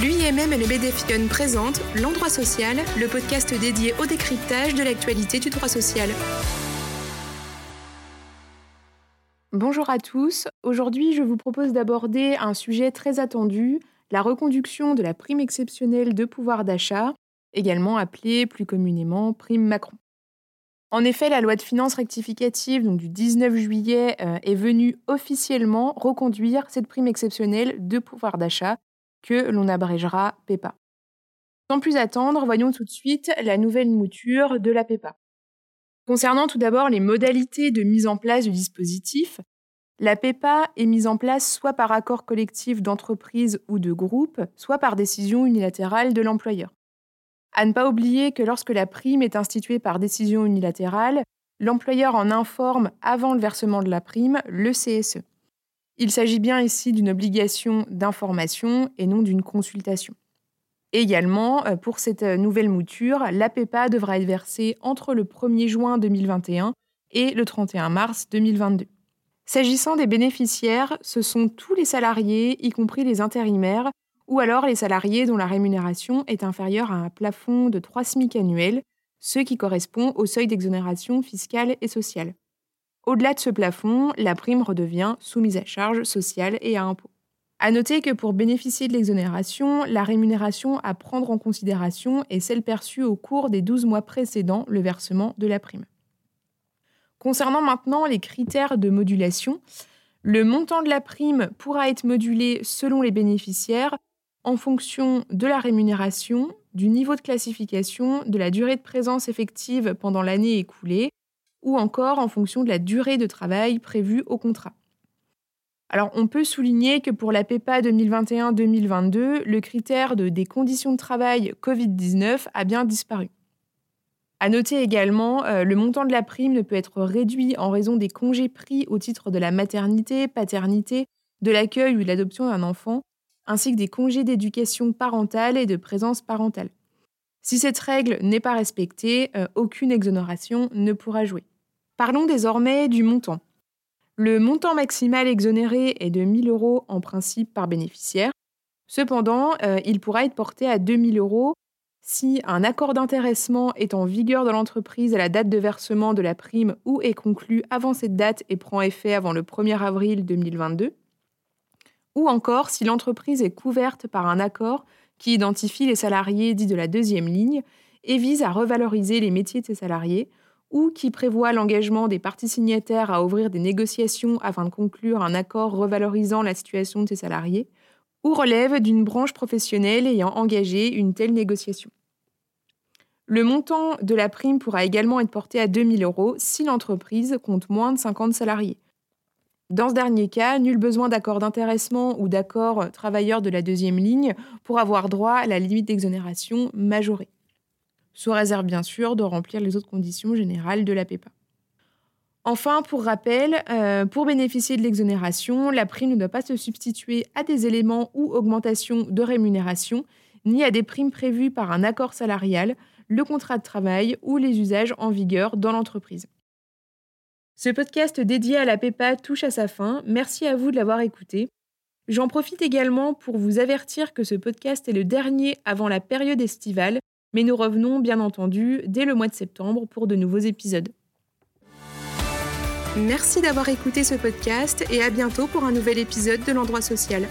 L'UIMM et le BDFION présentent L'Endroit Social, le podcast dédié au décryptage de l'actualité du droit social. Bonjour à tous. Aujourd'hui, je vous propose d'aborder un sujet très attendu, la reconduction de la prime exceptionnelle de pouvoir d'achat, également appelée plus communément prime Macron. En effet, la loi de finances rectificative du 19 juillet euh, est venue officiellement reconduire cette prime exceptionnelle de pouvoir d'achat que l'on abrégera PEPA. Sans plus attendre, voyons tout de suite la nouvelle mouture de la PEPA. Concernant tout d'abord les modalités de mise en place du dispositif, la PEPA est mise en place soit par accord collectif d'entreprise ou de groupe, soit par décision unilatérale de l'employeur. À ne pas oublier que lorsque la prime est instituée par décision unilatérale, l'employeur en informe avant le versement de la prime le CSE. Il s'agit bien ici d'une obligation d'information et non d'une consultation. Également, euh, pour cette euh, nouvelle mouture, l'APEPA devra être versée entre le 1er juin 2021 et le 31 mars 2022. S'agissant des bénéficiaires, ce sont tous les salariés, y compris les intérimaires, ou alors les salariés dont la rémunération est inférieure à un plafond de 3 SMIC annuels, ce qui correspond au seuil d'exonération fiscale et sociale. Au-delà de ce plafond, la prime redevient soumise à charge sociale et à impôt. À noter que pour bénéficier de l'exonération, la rémunération à prendre en considération est celle perçue au cours des 12 mois précédant le versement de la prime. Concernant maintenant les critères de modulation, le montant de la prime pourra être modulé selon les bénéficiaires en fonction de la rémunération, du niveau de classification, de la durée de présence effective pendant l'année écoulée ou encore en fonction de la durée de travail prévue au contrat. Alors, on peut souligner que pour la PEPA 2021-2022, le critère de, des conditions de travail Covid-19 a bien disparu. À noter également, euh, le montant de la prime ne peut être réduit en raison des congés pris au titre de la maternité, paternité, de l'accueil ou de l'adoption d'un enfant, ainsi que des congés d'éducation parentale et de présence parentale. Si cette règle n'est pas respectée, euh, aucune exonération ne pourra jouer. Parlons désormais du montant. Le montant maximal exonéré est de 1 000 euros en principe par bénéficiaire. Cependant, euh, il pourra être porté à 2 000 euros si un accord d'intéressement est en vigueur dans l'entreprise à la date de versement de la prime ou est conclu avant cette date et prend effet avant le 1er avril 2022, ou encore si l'entreprise est couverte par un accord qui identifie les salariés dits de la deuxième ligne et vise à revaloriser les métiers de ces salariés, ou qui prévoit l'engagement des parties signataires à ouvrir des négociations afin de conclure un accord revalorisant la situation de ces salariés, ou relève d'une branche professionnelle ayant engagé une telle négociation. Le montant de la prime pourra également être porté à 2 000 euros si l'entreprise compte moins de 50 salariés. Dans ce dernier cas, nul besoin d'accord d'intéressement ou d'accord travailleur de la deuxième ligne pour avoir droit à la limite d'exonération majorée sous réserve bien sûr de remplir les autres conditions générales de la PEPA. Enfin, pour rappel, euh, pour bénéficier de l'exonération, la prime ne doit pas se substituer à des éléments ou augmentations de rémunération, ni à des primes prévues par un accord salarial, le contrat de travail ou les usages en vigueur dans l'entreprise. Ce podcast dédié à la PEPA touche à sa fin. Merci à vous de l'avoir écouté. J'en profite également pour vous avertir que ce podcast est le dernier avant la période estivale mais nous revenons bien entendu dès le mois de septembre pour de nouveaux épisodes. Merci d'avoir écouté ce podcast et à bientôt pour un nouvel épisode de l'endroit social.